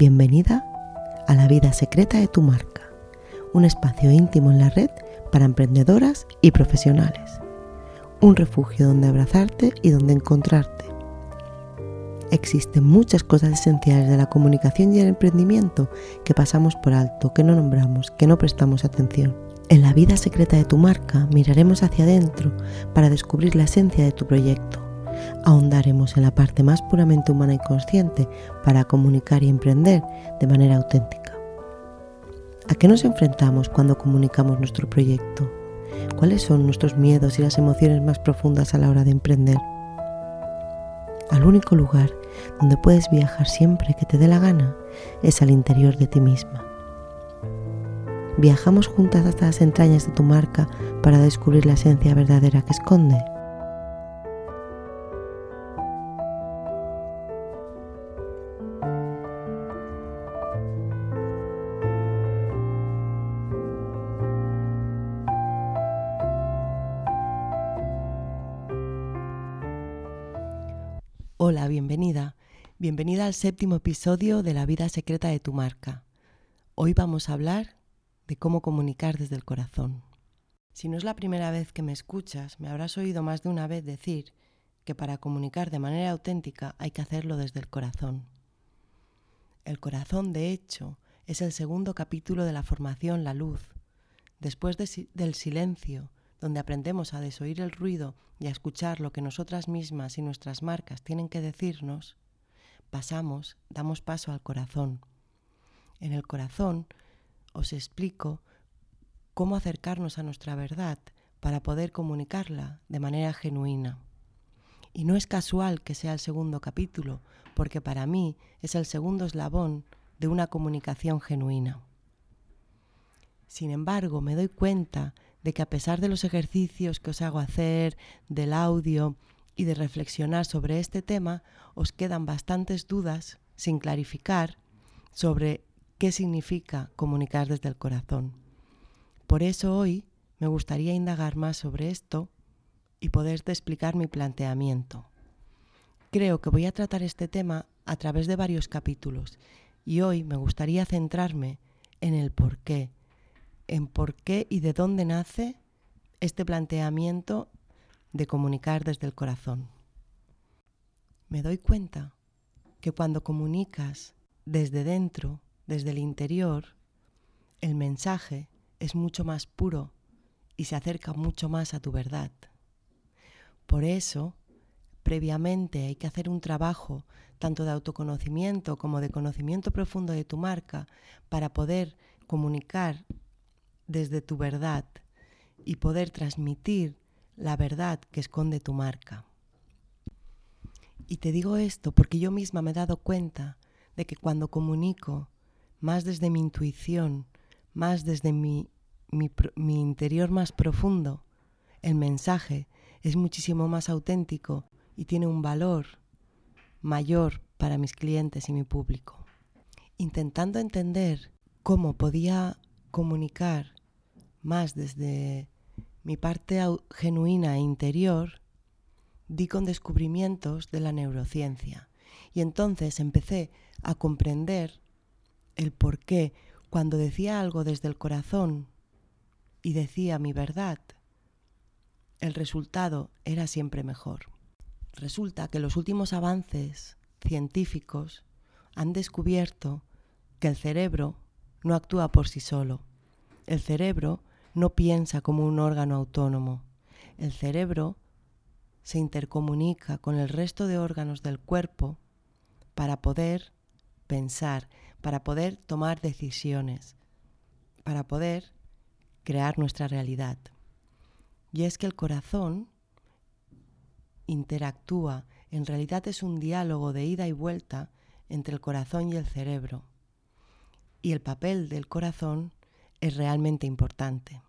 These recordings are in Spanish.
Bienvenida a la vida secreta de tu marca, un espacio íntimo en la red para emprendedoras y profesionales, un refugio donde abrazarte y donde encontrarte. Existen muchas cosas esenciales de la comunicación y el emprendimiento que pasamos por alto, que no nombramos, que no prestamos atención. En la vida secreta de tu marca miraremos hacia adentro para descubrir la esencia de tu proyecto ahondaremos en la parte más puramente humana y consciente para comunicar y emprender de manera auténtica. ¿A qué nos enfrentamos cuando comunicamos nuestro proyecto? ¿Cuáles son nuestros miedos y las emociones más profundas a la hora de emprender? Al único lugar donde puedes viajar siempre que te dé la gana es al interior de ti misma. Viajamos juntas hasta las entrañas de tu marca para descubrir la esencia verdadera que esconde. Hola, bienvenida. Bienvenida al séptimo episodio de La vida secreta de tu marca. Hoy vamos a hablar de cómo comunicar desde el corazón. Si no es la primera vez que me escuchas, me habrás oído más de una vez decir que para comunicar de manera auténtica hay que hacerlo desde el corazón. El corazón, de hecho, es el segundo capítulo de la formación La Luz. Después del silencio, donde aprendemos a desoír el ruido y a escuchar lo que nosotras mismas y nuestras marcas tienen que decirnos, pasamos, damos paso al corazón. En el corazón os explico cómo acercarnos a nuestra verdad para poder comunicarla de manera genuina. Y no es casual que sea el segundo capítulo, porque para mí es el segundo eslabón de una comunicación genuina. Sin embargo, me doy cuenta de que a pesar de los ejercicios que os hago hacer, del audio y de reflexionar sobre este tema, os quedan bastantes dudas sin clarificar sobre qué significa comunicar desde el corazón. Por eso hoy me gustaría indagar más sobre esto y poderte explicar mi planteamiento. Creo que voy a tratar este tema a través de varios capítulos y hoy me gustaría centrarme en el por qué, en por qué y de dónde nace este planteamiento de comunicar desde el corazón. Me doy cuenta que cuando comunicas desde dentro, desde el interior, el mensaje es mucho más puro y se acerca mucho más a tu verdad. Por eso, previamente hay que hacer un trabajo tanto de autoconocimiento como de conocimiento profundo de tu marca para poder comunicar desde tu verdad y poder transmitir la verdad que esconde tu marca. Y te digo esto porque yo misma me he dado cuenta de que cuando comunico más desde mi intuición, más desde mi, interior más profundo, el mensaje es muchísimo más auténtico y tiene un valor mayor para mis clientes y mi público. Intentando entender cómo podía comunicar más desde mi parte genuina e interior, di con descubrimientos de la neurociencia. Y entonces empecé a comprender el por qué cuando decía algo desde el corazón y decía mi verdad, el resultado era siempre mejor. Resulta que los últimos avances científicos han descubierto que el cerebro no actúa por sí solo. El cerebro no piensa como un órgano autónomo. El cerebro se intercomunica con el resto de órganos del cuerpo para poder pensar, para poder tomar decisiones, para poder crear nuestra realidad. Y es que el corazón interactúa, en realidad es un diálogo de ida y vuelta entre el corazón y el cerebro. Y el papel del corazón es realmente importante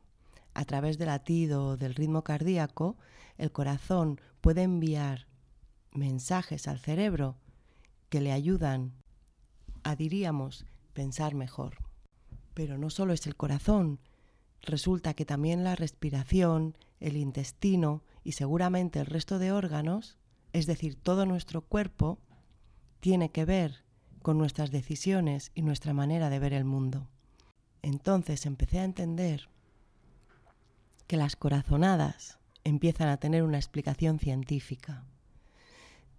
a través del latido o del ritmo cardíaco, el corazón puede enviar mensajes al cerebro que le ayudan a, diríamos, pensar mejor. Pero no solo es el corazón, resulta que también la respiración, el intestino y seguramente el resto de órganos, es decir, todo nuestro cuerpo, tiene que ver con nuestras decisiones y nuestra manera de ver el mundo. Entonces empecé a entender que las corazonadas empiezan a tener una explicación científica.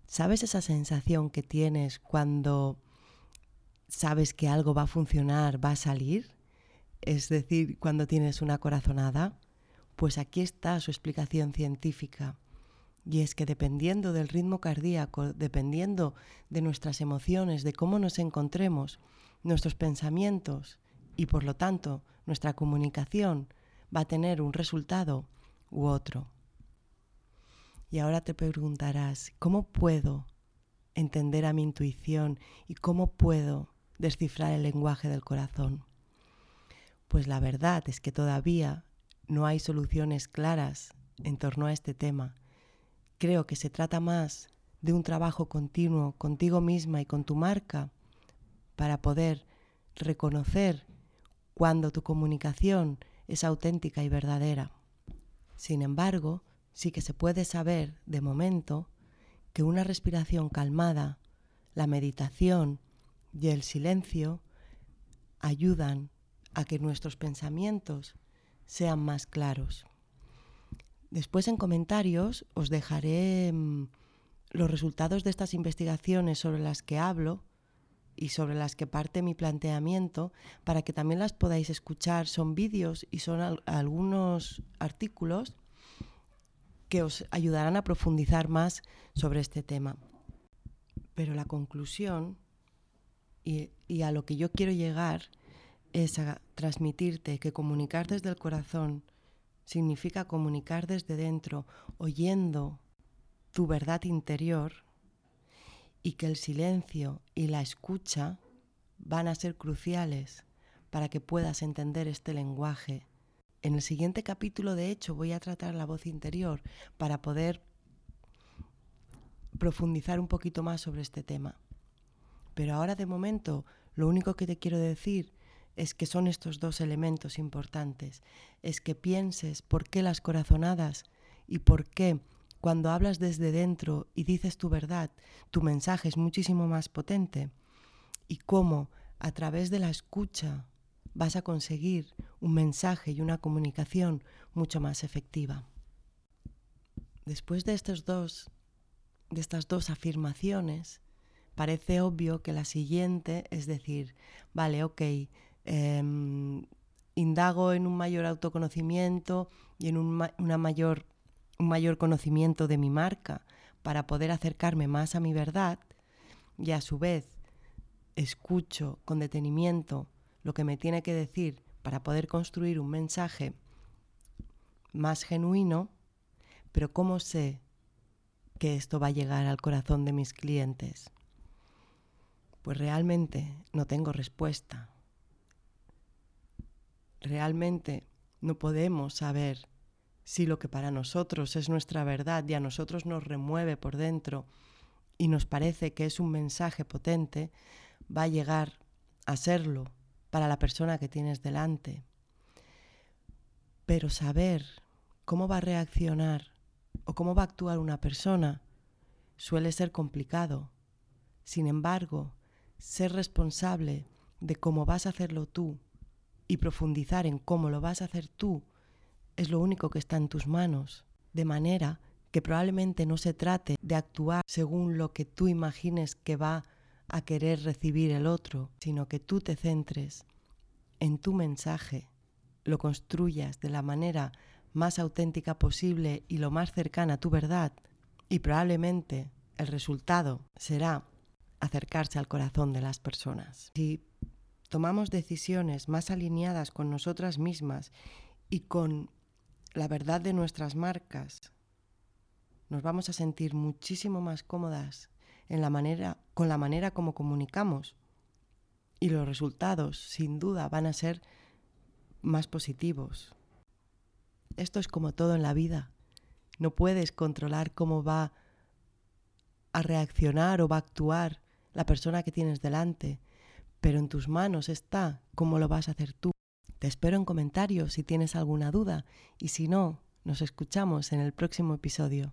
¿Sabes esa sensación que tienes cuando sabes que algo va a funcionar, va a salir? Es decir, cuando tienes una corazonada. Pues aquí está su explicación científica. Y es que dependiendo del ritmo cardíaco, dependiendo de nuestras emociones, de cómo nos encontremos, nuestros pensamientos y por lo tanto nuestra comunicación va a tener un resultado u otro. Y ahora te preguntarás, ¿cómo puedo entender a mi intuición y cómo puedo descifrar el lenguaje del corazón? Pues la verdad es que todavía no hay soluciones claras en torno a este tema. Creo que se trata más de un trabajo continuo contigo misma y con tu marca para poder reconocer cuando tu comunicación es auténtica y verdadera. Sin embargo, sí que se puede saber de momento que una respiración calmada, la meditación y el silencio ayudan a que nuestros pensamientos sean más claros. Después en comentarios os dejaré mm, los resultados de estas investigaciones sobre las que hablo y sobre las que parte mi planteamiento para que también las podáis escuchar. Son vídeos y son algunos artículos que os ayudarán a profundizar más sobre este tema. Pero la conclusión y, y a lo que yo quiero llegar es a transmitirte que comunicar desde el corazón significa comunicar desde dentro, oyendo tu verdad interior y que el silencio y la escucha van a ser cruciales para que puedas entender este lenguaje. En el siguiente capítulo, de hecho, voy a tratar la voz interior para poder profundizar un poquito más sobre este tema. Pero ahora de momento, lo único que te quiero decir es que son estos dos elementos importantes. Es que pienses por qué las corazonadas y por qué cuando hablas desde dentro y dices tu verdad, tu mensaje es muchísimo más potente y cómo a través de la escucha vas a conseguir un mensaje y una comunicación mucho más efectiva. Después de estos dos de estas dos afirmaciones, parece obvio que la siguiente es decir, vale, ok, em, indago en un mayor autoconocimiento y en un, una mayor un mayor conocimiento de mi marca para poder acercarme más a mi verdad y a su vez escucho con detenimiento lo que me tiene que decir para poder construir un mensaje más genuino, pero ¿cómo sé que esto va a llegar al corazón de mis clientes? Pues realmente no tengo respuesta. Realmente no podemos saber si lo que para nosotros es nuestra verdad y a nosotros nos remueve por dentro y nos parece que es un mensaje potente, va a llegar a serlo para la persona que tienes delante. Pero saber cómo va a reaccionar o cómo va a actuar una persona suele ser complicado. Sin embargo, ser responsable de cómo vas a hacerlo tú y profundizar en cómo lo vas a hacer tú es lo único que está en tus manos, de manera que probablemente no se trate de actuar según lo que tú imagines que va a querer recibir el otro, sino que tú te centres en tu mensaje, lo construyas de la manera más auténtica posible y lo más cercana a tu verdad, y probablemente el resultado será acercarse al corazón de las personas. Si tomamos decisiones más alineadas con nosotras mismas y con la verdad de nuestras marcas, nos vamos a sentir muchísimo más cómodas en la manera, con la manera como comunicamos. Y los resultados, sin duda, van a ser más positivos. Esto es como todo en la vida. No puedes controlar cómo va a reaccionar o va a actuar la persona que tienes delante, pero en tus manos está cómo lo vas a hacer tú. Te espero en comentarios si tienes alguna duda y si no, nos escuchamos en el próximo episodio.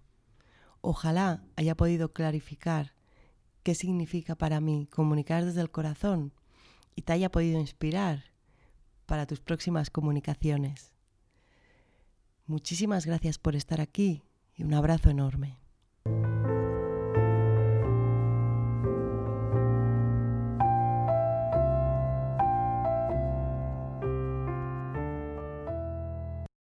Ojalá haya podido clarificar qué significa para mí comunicar desde el corazón y te haya podido inspirar para tus próximas comunicaciones. Muchísimas gracias por estar aquí y un abrazo enorme.